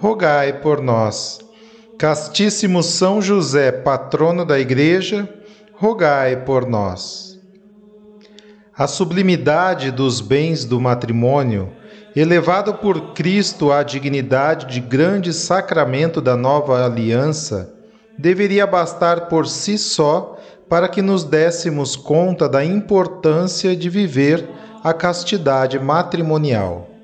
rogai por nós. Castíssimo São José, patrono da Igreja, rogai por nós. A sublimidade dos bens do matrimônio, elevado por Cristo à dignidade de grande sacramento da nova aliança, deveria bastar por si só para que nos dessemos conta da importância de viver a castidade matrimonial.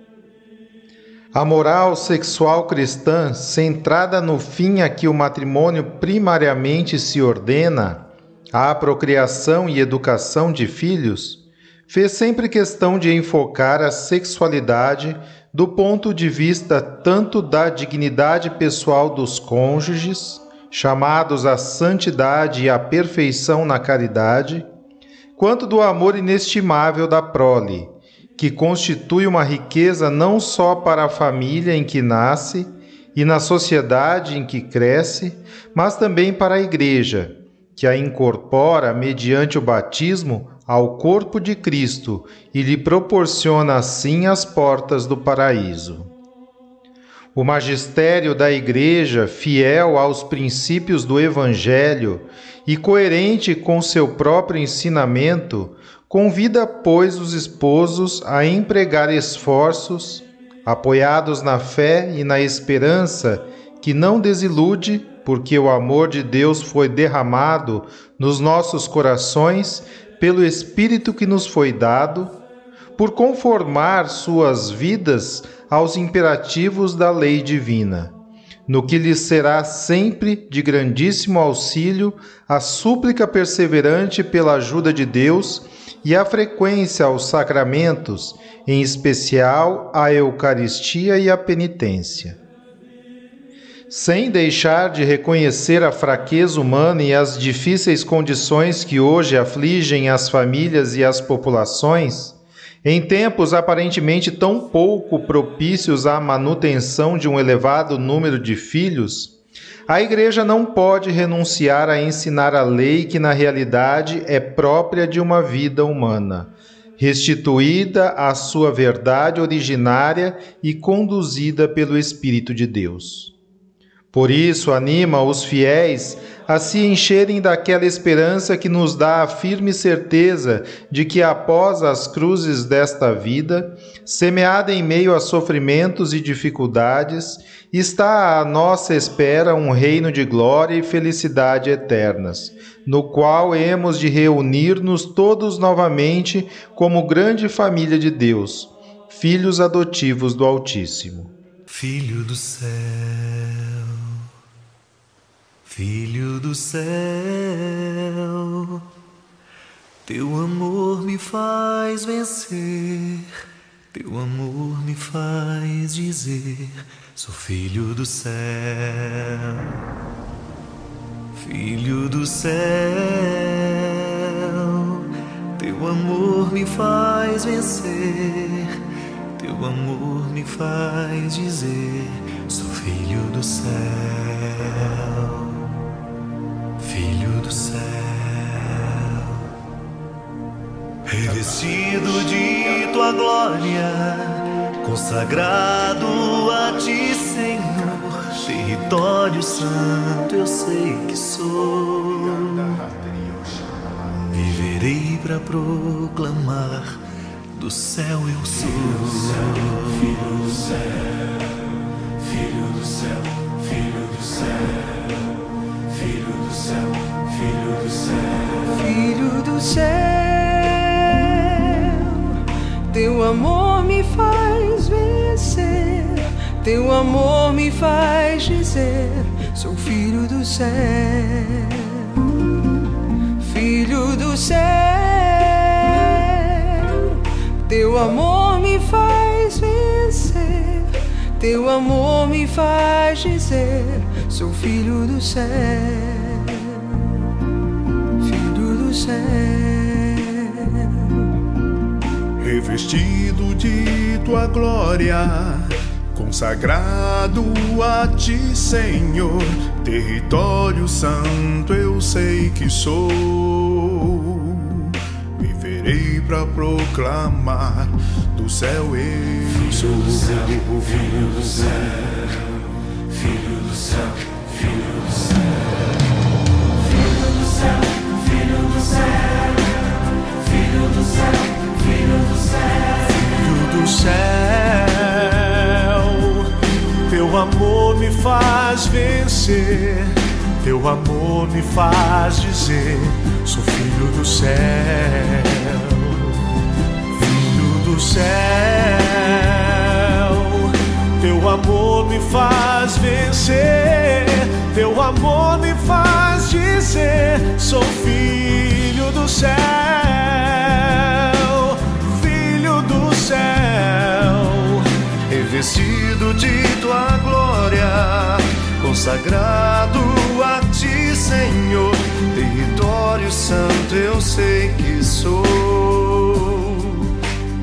A moral sexual cristã, centrada no fim a que o matrimônio primariamente se ordena, a procriação e educação de filhos, fez sempre questão de enfocar a sexualidade do ponto de vista tanto da dignidade pessoal dos cônjuges, chamados à santidade e à perfeição na caridade, quanto do amor inestimável da prole que constitui uma riqueza não só para a família em que nasce e na sociedade em que cresce, mas também para a Igreja, que a incorpora mediante o batismo ao corpo de Cristo e lhe proporciona assim as portas do paraíso. O magistério da Igreja, fiel aos princípios do Evangelho e coerente com seu próprio ensinamento, Convida, pois, os esposos a empregar esforços, apoiados na fé e na esperança que não desilude, porque o amor de Deus foi derramado nos nossos corações pelo Espírito que nos foi dado, por conformar suas vidas aos imperativos da lei divina, no que lhes será sempre de grandíssimo auxílio a súplica perseverante pela ajuda de Deus e a frequência aos sacramentos, em especial a Eucaristia e a penitência. Sem deixar de reconhecer a fraqueza humana e as difíceis condições que hoje afligem as famílias e as populações, em tempos aparentemente tão pouco propícios à manutenção de um elevado número de filhos, a Igreja não pode renunciar a ensinar a lei que, na realidade, é própria de uma vida humana, restituída à sua verdade originária e conduzida pelo Espírito de Deus. Por isso, anima os fiéis a se encherem daquela esperança que nos dá a firme certeza de que após as cruzes desta vida, semeada em meio a sofrimentos e dificuldades, está à nossa espera um reino de glória e felicidade eternas, no qual hemos de reunir-nos todos novamente como grande família de Deus, filhos adotivos do Altíssimo. Filho do céu Filho do céu, teu amor me faz vencer, teu amor me faz dizer: sou filho do céu. Filho do céu, teu amor me faz vencer, teu amor me faz dizer: sou filho do céu revestido de tua glória, consagrado a ti, Senhor, território santo eu sei que sou. Viverei para proclamar do céu eu sou. Filho do céu, filho do céu, filho do céu, filho do céu. do céu. Teu amor me faz vencer. Teu amor me faz dizer: Sou filho do céu. Filho do céu. Teu amor me faz vencer. Teu amor me faz dizer: Sou filho do céu. Revestido de tua glória, consagrado a ti, Senhor, território santo eu sei que sou. Viverei para proclamar do céu eu sou. Do céu, filho do céu, céu, teu amor me faz vencer, teu amor me faz dizer: sou filho do céu, filho do céu, teu amor me faz vencer, teu amor me faz dizer: sou filho do céu. Revestido de tua glória, consagrado a ti, Senhor. Território santo eu sei que sou.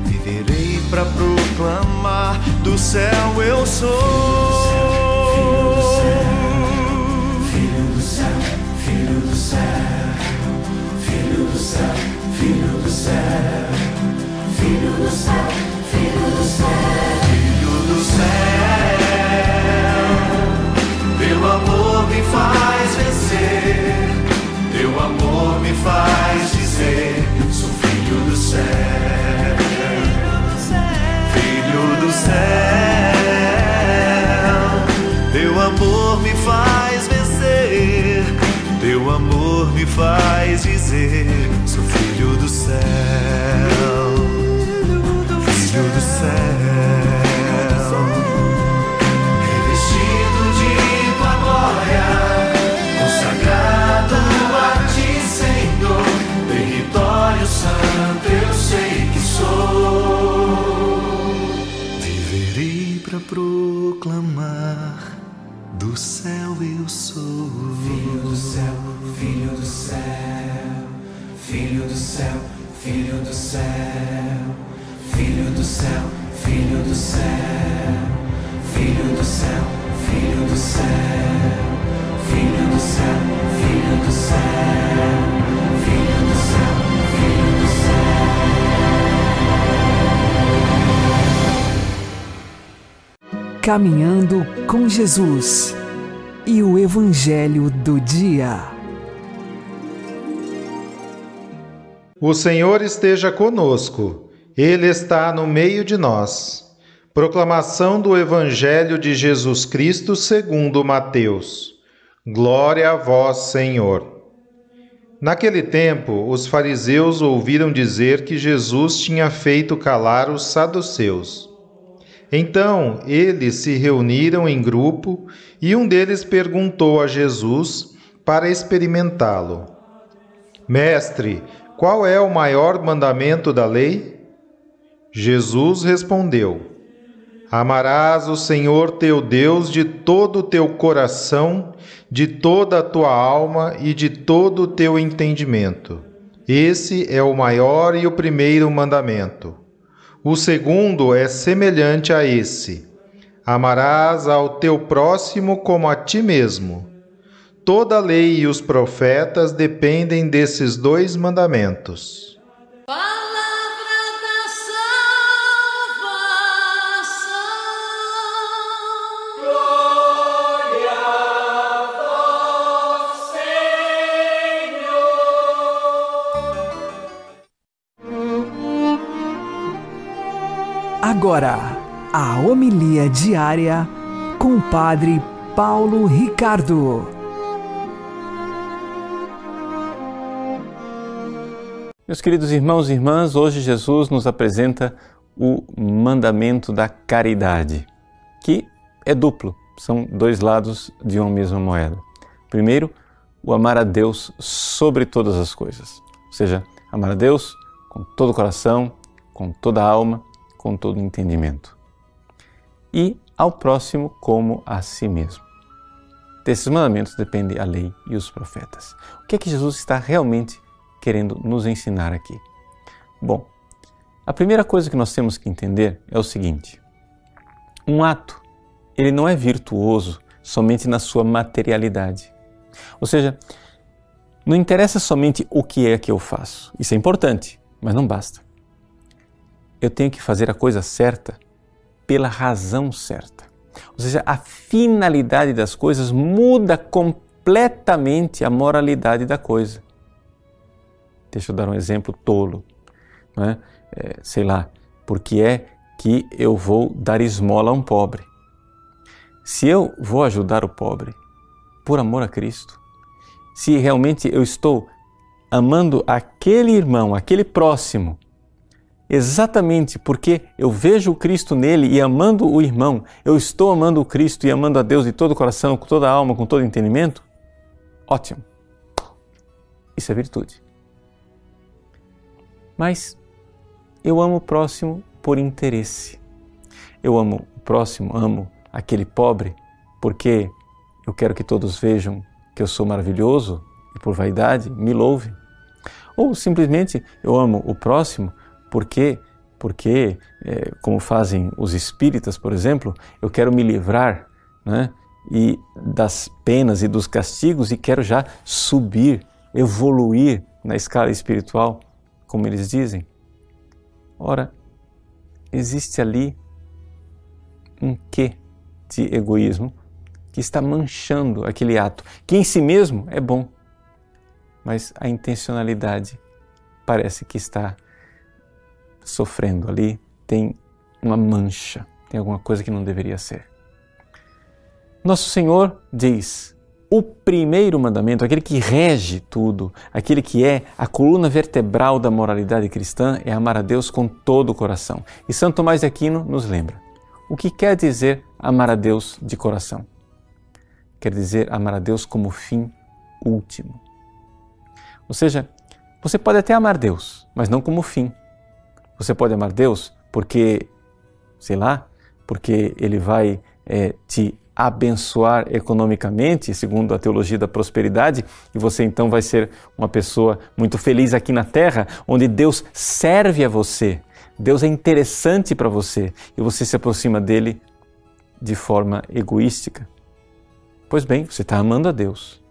Viverei para proclamar do céu eu sou. fire. Filho do céu, filho do céu, filho do céu, filho do céu, filho do céu, filho do céu, filho do céu, filho do céu. Caminhando com Jesus e o Evangelho do Dia. O Senhor esteja conosco, Ele está no meio de nós. Proclamação do Evangelho de Jesus Cristo segundo Mateus. Glória a vós, Senhor. Naquele tempo, os fariseus ouviram dizer que Jesus tinha feito calar os saduceus. Então eles se reuniram em grupo e um deles perguntou a Jesus para experimentá-lo: Mestre, qual é o maior mandamento da lei? Jesus respondeu: Amarás o Senhor teu Deus de todo o teu coração, de toda a tua alma e de todo o teu entendimento. Esse é o maior e o primeiro mandamento. O segundo é semelhante a esse: Amarás ao teu próximo como a ti mesmo. Toda a lei e os profetas dependem desses dois mandamentos. agora a homilia diária com o Padre Paulo Ricardo. Meus queridos irmãos e irmãs, hoje Jesus nos apresenta o mandamento da caridade, que é duplo, são dois lados de uma mesma moeda. Primeiro, o amar a Deus sobre todas as coisas, ou seja, amar a Deus com todo o coração, com toda a alma, com todo o entendimento. E ao próximo como a si mesmo. Desses mandamentos depende a lei e os profetas. O que é que Jesus está realmente querendo nos ensinar aqui? Bom, a primeira coisa que nós temos que entender é o seguinte: um ato, ele não é virtuoso somente na sua materialidade. Ou seja, não interessa somente o que é que eu faço. Isso é importante, mas não basta. Eu tenho que fazer a coisa certa pela razão certa. Ou seja, a finalidade das coisas muda completamente a moralidade da coisa. Deixa eu dar um exemplo tolo. Né? É, sei lá, porque é que eu vou dar esmola a um pobre? Se eu vou ajudar o pobre por amor a Cristo, se realmente eu estou amando aquele irmão, aquele próximo, exatamente porque eu vejo o Cristo nele e amando o irmão, eu estou amando o Cristo e amando a Deus de todo o coração, com toda a alma, com todo o entendimento, ótimo. Isso é virtude. Mas eu amo o próximo por interesse. Eu amo o próximo, amo aquele pobre porque eu quero que todos vejam que eu sou maravilhoso e por vaidade me louve. Ou simplesmente eu amo o próximo porque, porque é, como fazem os espíritas, por exemplo, eu quero me livrar né, e das penas e dos castigos e quero já subir, evoluir na escala espiritual, como eles dizem. Ora, existe ali um quê de egoísmo que está manchando aquele ato, que em si mesmo é bom, mas a intencionalidade parece que está sofrendo ali, tem uma mancha, tem alguma coisa que não deveria ser. Nosso Senhor diz: o primeiro mandamento, aquele que rege tudo, aquele que é a coluna vertebral da moralidade cristã, é amar a Deus com todo o coração. E Santo Tomás de Aquino nos lembra: o que quer dizer amar a Deus de coração? Quer dizer amar a Deus como fim último. Ou seja, você pode até amar Deus, mas não como fim. Você pode amar Deus porque, sei lá, porque Ele vai é, te abençoar economicamente, segundo a teologia da prosperidade, e você então vai ser uma pessoa muito feliz aqui na terra, onde Deus serve a você, Deus é interessante para você e você se aproxima dele de forma egoística. Pois bem, você está amando a Deus,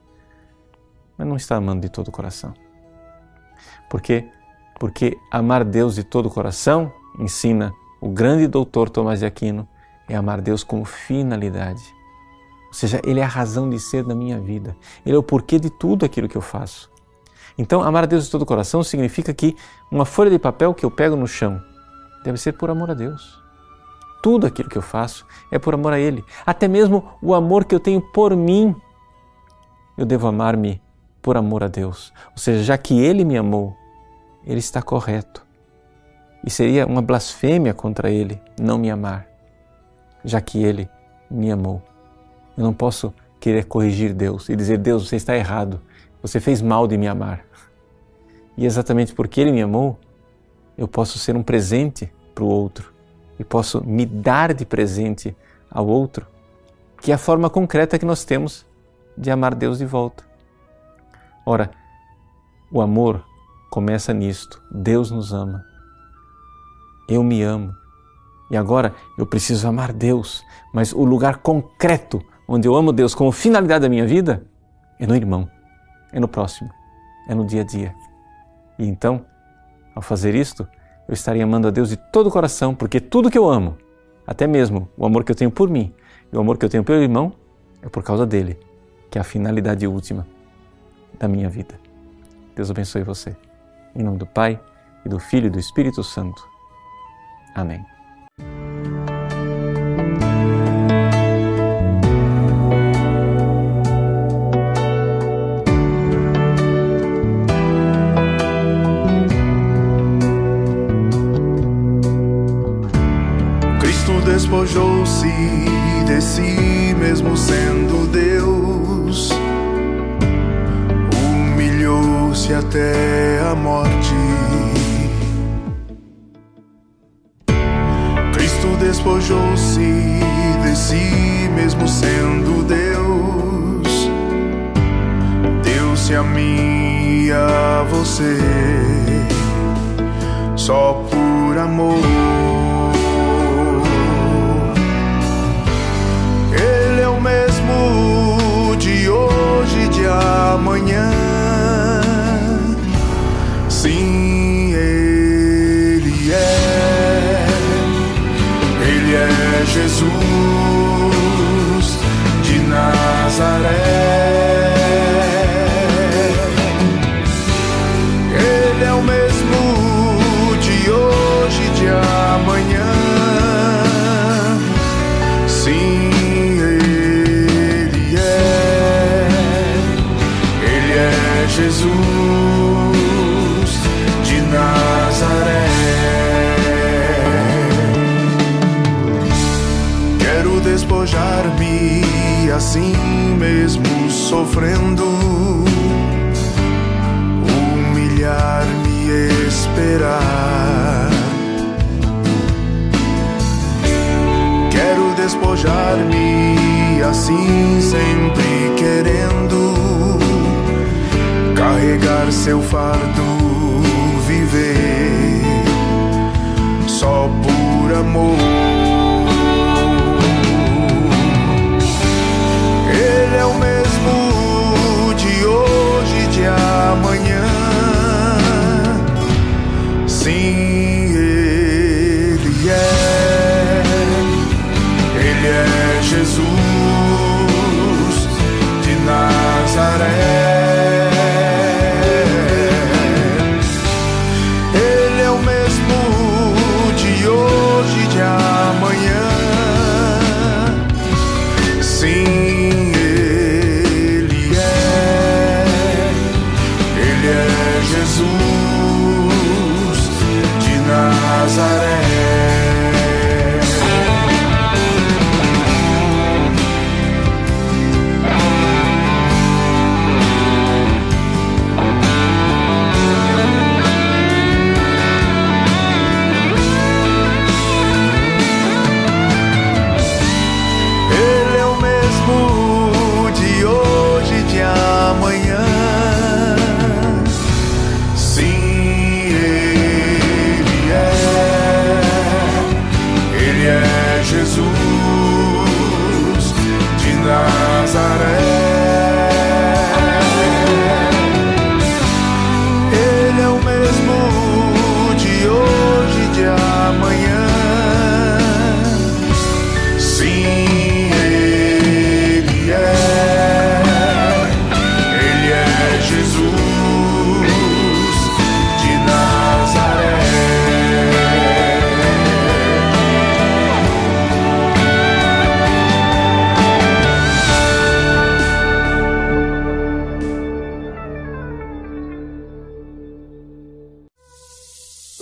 mas não está amando de todo o coração. Por quê? Porque amar Deus de todo o coração, ensina o grande doutor Tomás de Aquino, é amar Deus com finalidade. Ou seja, Ele é a razão de ser da minha vida. Ele é o porquê de tudo aquilo que eu faço. Então, amar a Deus de todo o coração significa que uma folha de papel que eu pego no chão deve ser por amor a Deus. Tudo aquilo que eu faço é por amor a Ele. Até mesmo o amor que eu tenho por mim, eu devo amar-me por amor a Deus. Ou seja, já que Ele me amou, Ele está correto. E seria uma blasfêmia contra Ele não me amar já que Ele me amou. Eu não posso querer corrigir Deus e dizer: Deus, você está errado, você fez mal de me amar. E exatamente porque Ele me amou, eu posso ser um presente para o outro e posso me dar de presente ao outro, que é a forma concreta que nós temos de amar Deus de volta. Ora, o amor começa nisto: Deus nos ama. Eu me amo. E agora eu preciso amar Deus, mas o lugar concreto onde eu amo Deus como finalidade da minha vida é no irmão, é no próximo, é no dia a dia. E então, ao fazer isto, eu estaria amando a Deus de todo o coração, porque tudo que eu amo, até mesmo o amor que eu tenho por mim e o amor que eu tenho pelo irmão, é por causa dele, que é a finalidade última da minha vida. Deus abençoe você. Em nome do Pai, e do Filho e do Espírito Santo. Amém.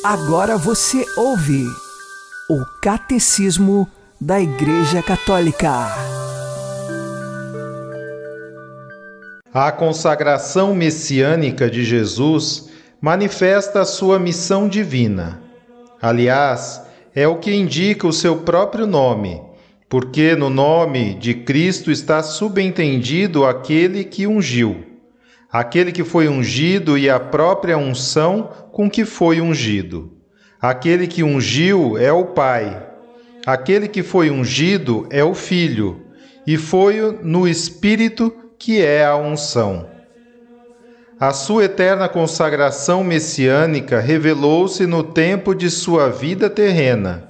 Agora você ouve o Catecismo da Igreja Católica. A consagração messiânica de Jesus manifesta a sua missão divina. Aliás, é o que indica o seu próprio nome, porque no nome de Cristo está subentendido aquele que ungiu aquele que foi ungido e a própria unção com que foi ungido. Aquele que ungiu é o Pai. Aquele que foi ungido é o Filho, e foi no Espírito que é a unção. A sua eterna consagração messiânica revelou-se no tempo de sua vida terrena,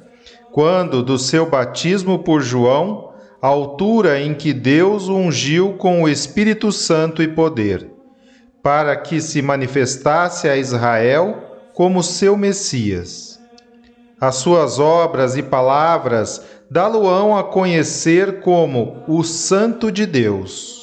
quando, do seu batismo por João, altura em que Deus o ungiu com o Espírito Santo e poder para que se manifestasse a Israel como seu Messias. As suas obras e palavras dá-lo-ão a conhecer como o Santo de Deus.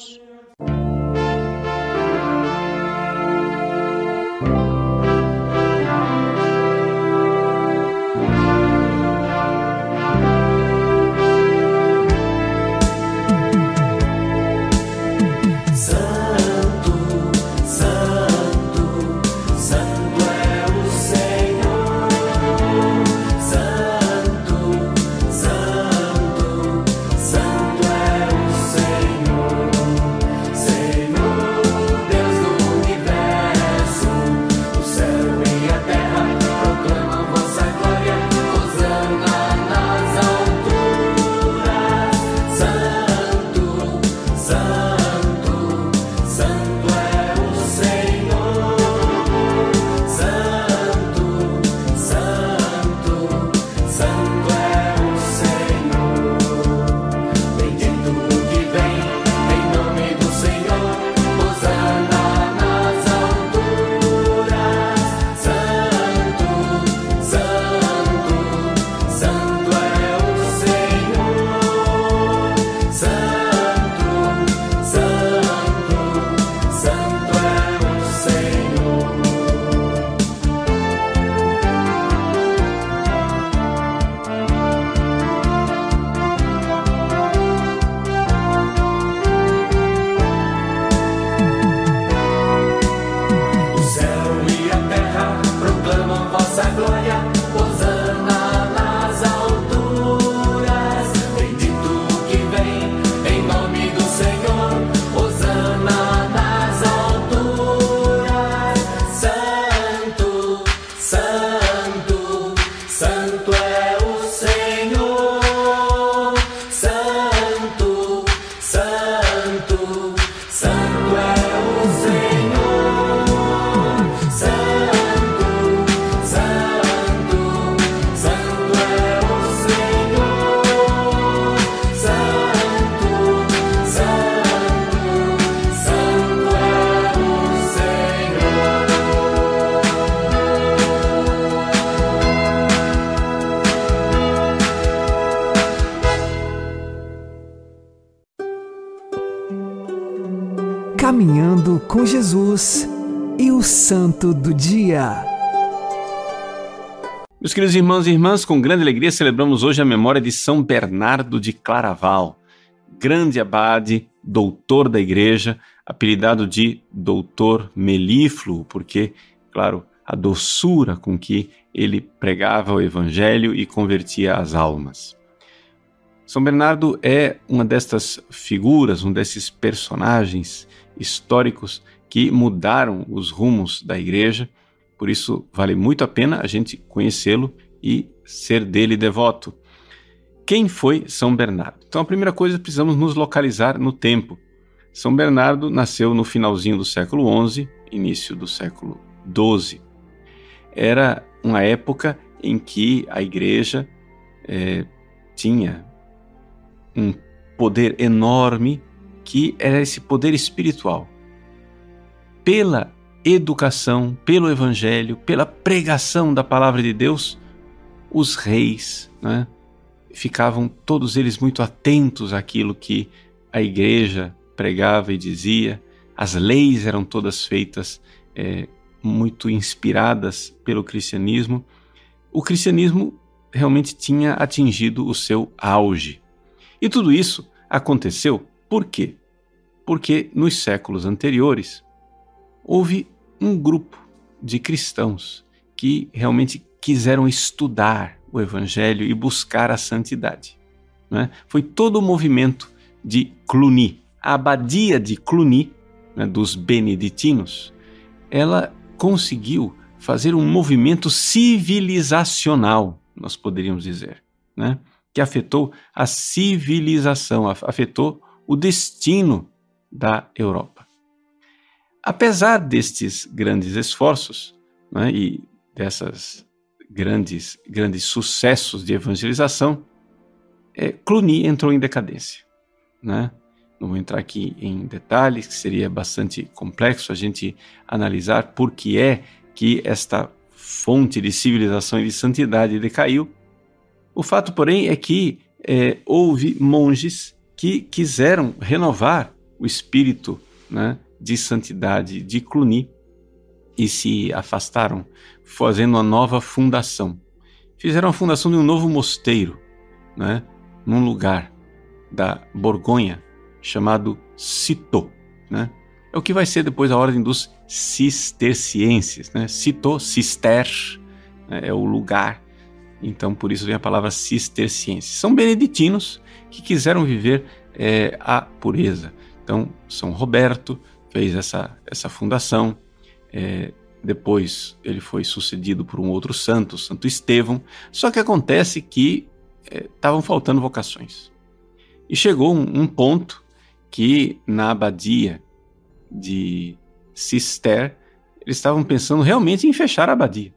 Queridos irmãos e irmãs, com grande alegria celebramos hoje a memória de São Bernardo de Claraval, grande abade, doutor da igreja, apelidado de Doutor Melífluo, porque, claro, a doçura com que ele pregava o evangelho e convertia as almas. São Bernardo é uma destas figuras, um desses personagens históricos que mudaram os rumos da igreja, por isso vale muito a pena a gente conhecê-lo e ser dele devoto. Quem foi São Bernardo? Então, a primeira coisa, precisamos nos localizar no tempo. São Bernardo nasceu no finalzinho do século XI, início do século XII. Era uma época em que a igreja é, tinha um poder enorme que era esse poder espiritual. Pela educação, pelo evangelho, pela pregação da palavra de Deus, os reis né, ficavam todos eles muito atentos àquilo que a igreja pregava e dizia, as leis eram todas feitas é, muito inspiradas pelo cristianismo. O cristianismo realmente tinha atingido o seu auge. E tudo isso aconteceu por quê? Porque nos séculos anteriores houve um grupo de cristãos que realmente quiseram estudar o Evangelho e buscar a santidade. Né? Foi todo o movimento de Cluny. A abadia de Cluny, né, dos beneditinos, ela conseguiu fazer um movimento civilizacional, nós poderíamos dizer. Né? que afetou a civilização, afetou o destino da Europa. Apesar destes grandes esforços né, e dessas grandes, grandes sucessos de evangelização, é, Cluny entrou em decadência. Né? Não vou entrar aqui em detalhes, que seria bastante complexo a gente analisar por que é que esta fonte de civilização e de santidade decaiu, o fato, porém, é que é, houve monges que quiseram renovar o espírito né, de santidade de Cluny e se afastaram, fazendo uma nova fundação. Fizeram a fundação de um novo mosteiro, né, num lugar da Borgonha chamado Citeaux. Né? É o que vai ser depois a ordem dos cistercienses. Né? Citeaux, cister, né, é o lugar então, por isso vem a palavra cistercienses. São beneditinos que quiseram viver é, a pureza. Então, São Roberto fez essa, essa fundação. É, depois ele foi sucedido por um outro santo, Santo Estevão. Só que acontece que estavam é, faltando vocações. E chegou um, um ponto que na abadia de Cister eles estavam pensando realmente em fechar a abadia.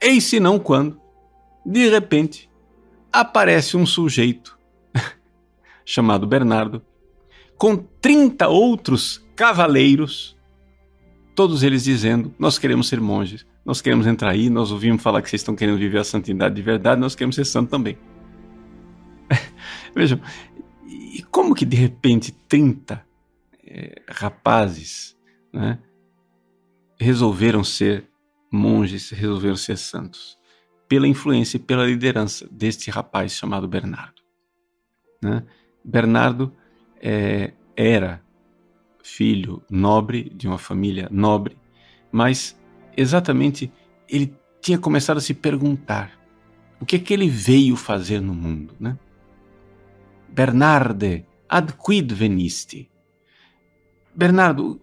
Eis se não quando, de repente, aparece um sujeito chamado Bernardo, com 30 outros cavaleiros, todos eles dizendo: Nós queremos ser monges, nós queremos entrar aí, nós ouvimos falar que vocês estão querendo viver a santidade de verdade, nós queremos ser santos também. Vejam, e como que de repente 30 é, rapazes né, resolveram ser monges resolveram ser santos, pela influência e pela liderança deste rapaz chamado Bernardo. Né? Bernardo é, era filho nobre de uma família nobre, mas exatamente ele tinha começado a se perguntar o que é que ele veio fazer no mundo, né? Bernarde, ad quid venisti? Bernardo,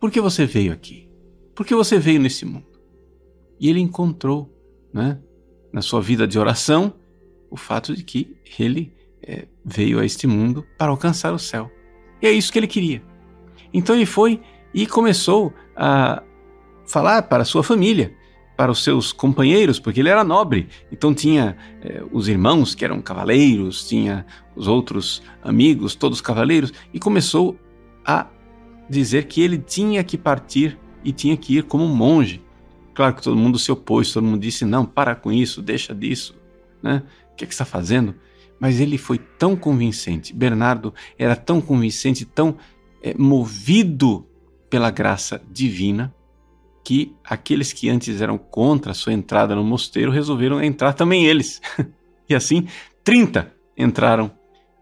por que você veio aqui? Por que você veio nesse mundo? E ele encontrou, né, na sua vida de oração, o fato de que ele é, veio a este mundo para alcançar o céu. E é isso que ele queria. Então ele foi e começou a falar para sua família, para os seus companheiros, porque ele era nobre. Então tinha é, os irmãos que eram cavaleiros, tinha os outros amigos, todos cavaleiros, e começou a dizer que ele tinha que partir e tinha que ir como monge Claro que todo mundo se opôs, todo mundo disse: não, para com isso, deixa disso, né? O que, é que está fazendo? Mas ele foi tão convincente, Bernardo era tão convincente, tão é, movido pela graça divina, que aqueles que antes eram contra a sua entrada no mosteiro resolveram entrar também eles. e assim, 30 entraram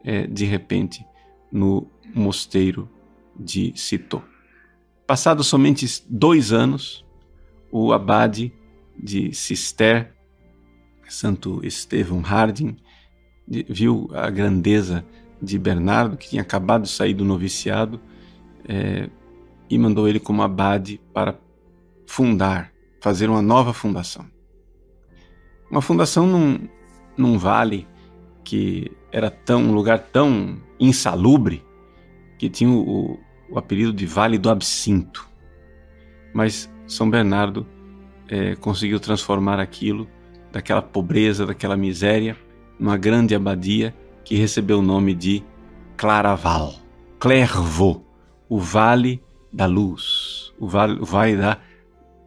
é, de repente no mosteiro de Citô. Passados somente dois anos, o abade de Cister, Santo Estevão Harding, viu a grandeza de Bernardo, que tinha acabado de sair do noviciado, é, e mandou ele como abade para fundar, fazer uma nova fundação. Uma fundação num, num vale que era tão um lugar tão insalubre que tinha o, o apelido de Vale do Absinto. Mas São Bernardo é, conseguiu transformar aquilo, daquela pobreza, daquela miséria, numa grande abadia que recebeu o nome de Claraval, Clairvaux, o Vale da Luz, o Vale, o vale da,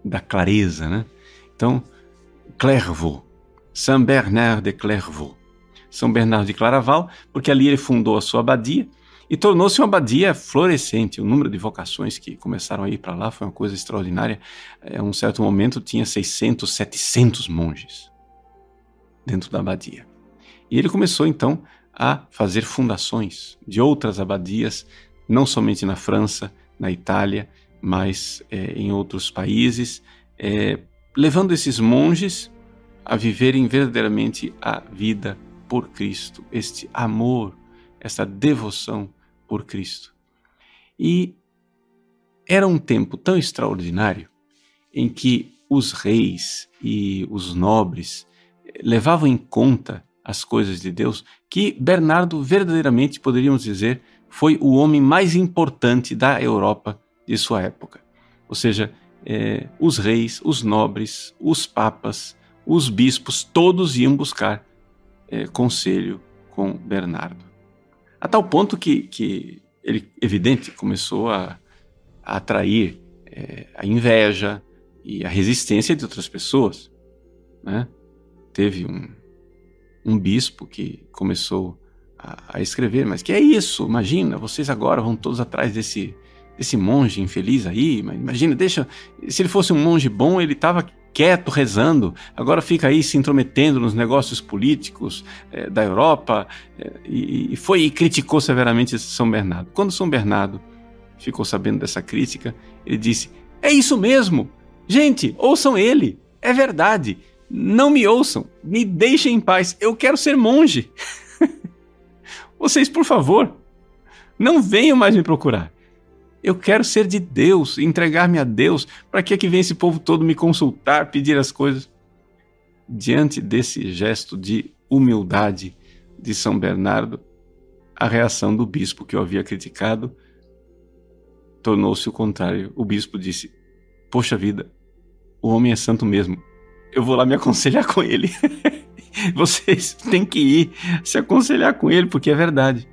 da Clareza, né? Então, Clairvaux, Saint Bernard de Clairvaux, São Bernardo de Claraval, porque ali ele fundou a sua abadia e tornou-se uma abadia florescente. O número de vocações que começaram a ir para lá foi uma coisa extraordinária. Em é, um certo momento tinha 600, 700 monges dentro da abadia. E ele começou então a fazer fundações de outras abadias, não somente na França, na Itália, mas é, em outros países, é, levando esses monges a viverem verdadeiramente a vida por Cristo, este amor, essa devoção por Cristo. E era um tempo tão extraordinário em que os reis e os nobres levavam em conta as coisas de Deus que Bernardo verdadeiramente poderíamos dizer foi o homem mais importante da Europa de sua época. Ou seja, é, os reis, os nobres, os papas, os bispos, todos iam buscar é, conselho com Bernardo. A tal ponto que, que ele, evidente, começou a, a atrair é, a inveja e a resistência de outras pessoas. Né? Teve um, um bispo que começou a, a, escrever, mas que é isso? Imagina, vocês agora vão todos atrás desse, desse monge infeliz aí, mas imagina, deixa, se ele fosse um monge bom, ele estava quieto rezando, agora fica aí se intrometendo nos negócios políticos é, da Europa é, e, e, foi e criticou severamente São Bernardo. Quando São Bernardo ficou sabendo dessa crítica, ele disse: É isso mesmo, gente, ouçam ele, é verdade. Não me ouçam, me deixem em paz, eu quero ser monge. Vocês, por favor, não venham mais me procurar. Eu quero ser de Deus, entregar-me a Deus. Para que é que vem esse povo todo me consultar, pedir as coisas? Diante desse gesto de humildade de São Bernardo, a reação do bispo que o havia criticado tornou-se o contrário. O bispo disse: Poxa vida, o homem é santo mesmo. Eu vou lá me aconselhar com ele. Vocês têm que ir se aconselhar com ele, porque é verdade.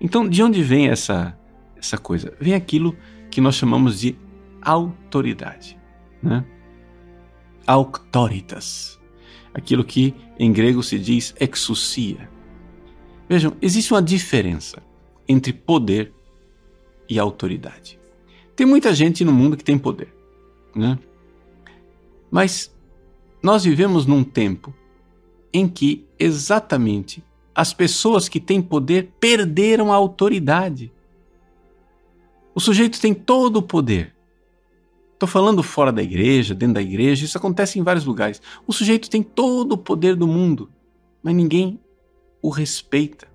Então, de onde vem essa essa coisa? Vem aquilo que nós chamamos de autoridade, né? Auctoritas. Aquilo que em grego se diz exousia. Vejam, existe uma diferença entre poder e autoridade. Tem muita gente no mundo que tem poder, né? Mas nós vivemos num tempo em que exatamente as pessoas que têm poder perderam a autoridade. O sujeito tem todo o poder. Estou falando fora da igreja, dentro da igreja, isso acontece em vários lugares. O sujeito tem todo o poder do mundo, mas ninguém o respeita.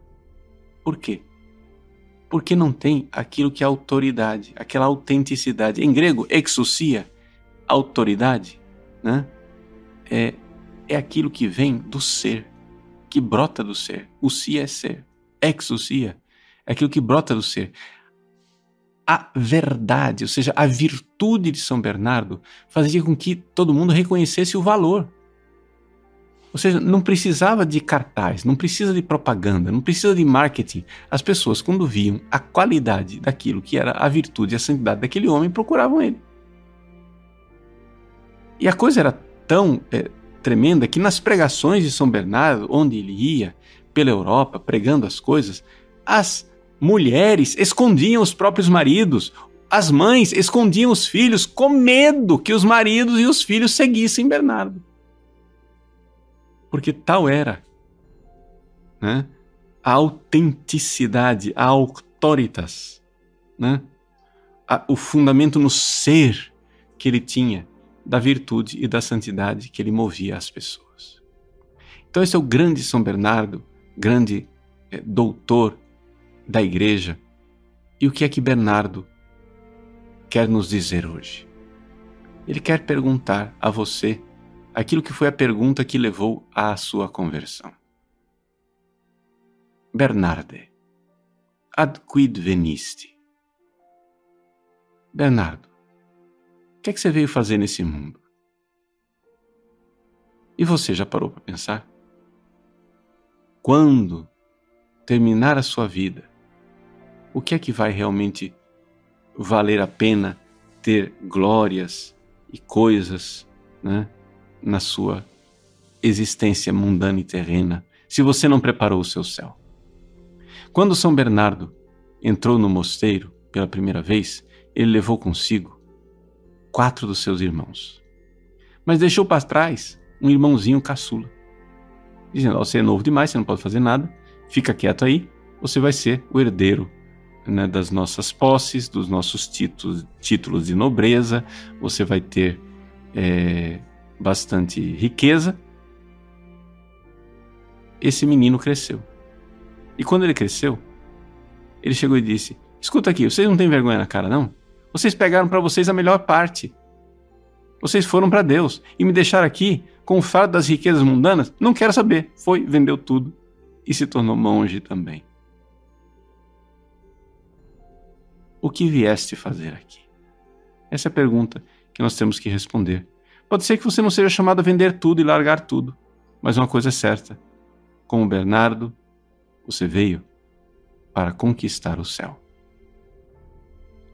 Por quê? Porque não tem aquilo que é autoridade, aquela autenticidade. Em grego, exousia, autoridade, né? É, é aquilo que vem do ser, que brota do ser. O si é ser. Exousia é aquilo que brota do ser a verdade, ou seja, a virtude de São Bernardo, fazia com que todo mundo reconhecesse o valor. Ou seja, não precisava de cartaz, não precisa de propaganda, não precisa de marketing. As pessoas, quando viam a qualidade daquilo que era a virtude e a santidade daquele homem, procuravam ele. E a coisa era tão é, tremenda que nas pregações de São Bernardo, onde ele ia pela Europa pregando as coisas, as mulheres escondiam os próprios maridos, as mães escondiam os filhos com medo que os maridos e os filhos seguissem Bernardo. Porque tal era né, a autenticidade, a autoritas, né, a, o fundamento no ser que ele tinha da virtude e da santidade que ele movia as pessoas. Então, esse é o grande São Bernardo, grande é, doutor da igreja. E o que é que Bernardo quer nos dizer hoje? Ele quer perguntar a você aquilo que foi a pergunta que levou à sua conversão. Bernarde, ad quid venisti? Bernardo, que é que você veio fazer nesse mundo? E você já parou para pensar? Quando terminar a sua vida, o que é que vai realmente valer a pena ter glórias e coisas né, na sua existência mundana e terrena, se você não preparou o seu céu? Quando São Bernardo entrou no mosteiro pela primeira vez, ele levou consigo quatro dos seus irmãos. Mas deixou para trás um irmãozinho caçula, dizendo: Você é novo demais, você não pode fazer nada, fica quieto aí, você vai ser o herdeiro né, das nossas posses, dos nossos títulos, títulos de nobreza, você vai ter é, bastante riqueza. Esse menino cresceu. E quando ele cresceu, ele chegou e disse: Escuta aqui, vocês não têm vergonha na cara, não? Vocês pegaram para vocês a melhor parte. Vocês foram para Deus e me deixaram aqui com o fardo das riquezas mundanas? Não quero saber. Foi, vendeu tudo e se tornou monge também. O que vieste fazer aqui? Essa é a pergunta que nós temos que responder. Pode ser que você não seja chamado a vender tudo e largar tudo, mas uma coisa é certa: como Bernardo, você veio para conquistar o céu.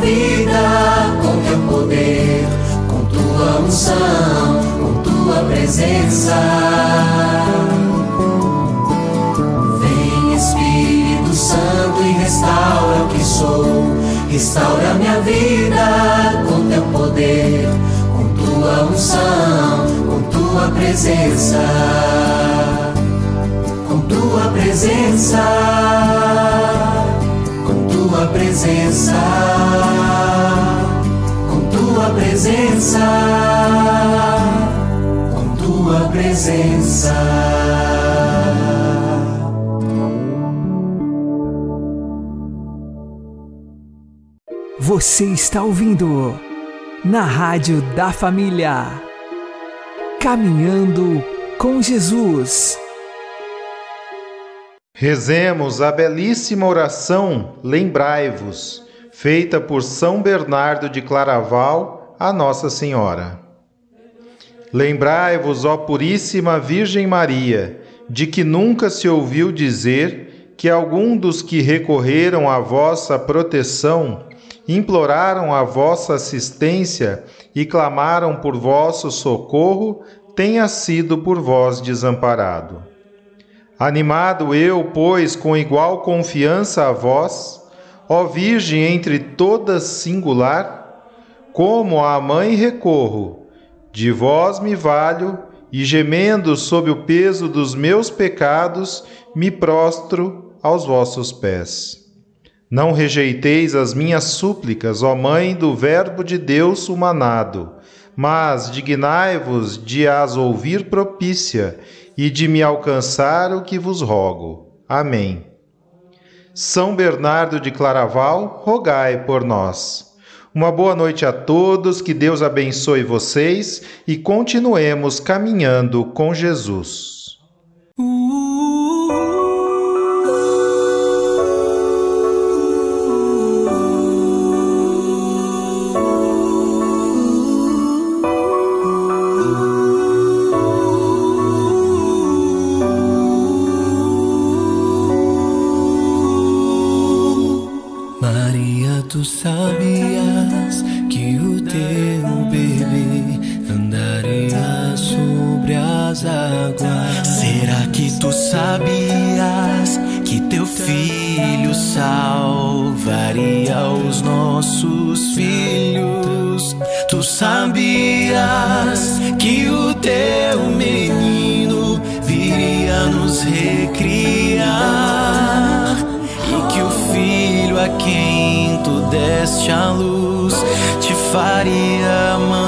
vida com teu poder, com tua unção, com tua presença. Vem Espírito Santo e restaura o que sou, restaura minha vida com teu poder, com tua unção, com tua presença. Com tua presença. Com tua presença. Com tua presença tua presença. Você está ouvindo na Rádio da Família. Caminhando com Jesus. Rezemos a belíssima oração Lembrai-vos, feita por São Bernardo de Claraval a Nossa Senhora. Lembrai-vos, ó Puríssima Virgem Maria, de que nunca se ouviu dizer que algum dos que recorreram à vossa proteção, imploraram a vossa assistência e clamaram por vosso socorro, tenha sido por vós desamparado. Animado eu, pois, com igual confiança a vós, ó Virgem entre todas singular, como à Mãe recorro, de vós me valho e, gemendo sob o peso dos meus pecados, me prostro aos vossos pés. Não rejeiteis as minhas súplicas, ó Mãe do Verbo de Deus humanado, mas dignai-vos de as ouvir propícia e de me alcançar o que vos rogo. Amém. São Bernardo de Claraval, rogai por nós. Uma boa noite a todos, que Deus abençoe vocês e continuemos caminhando com Jesus. Maria, filho salvaria os nossos filhos? Tu sabias que o teu menino viria nos recriar e que o filho a quem tu deste a luz te faria mãe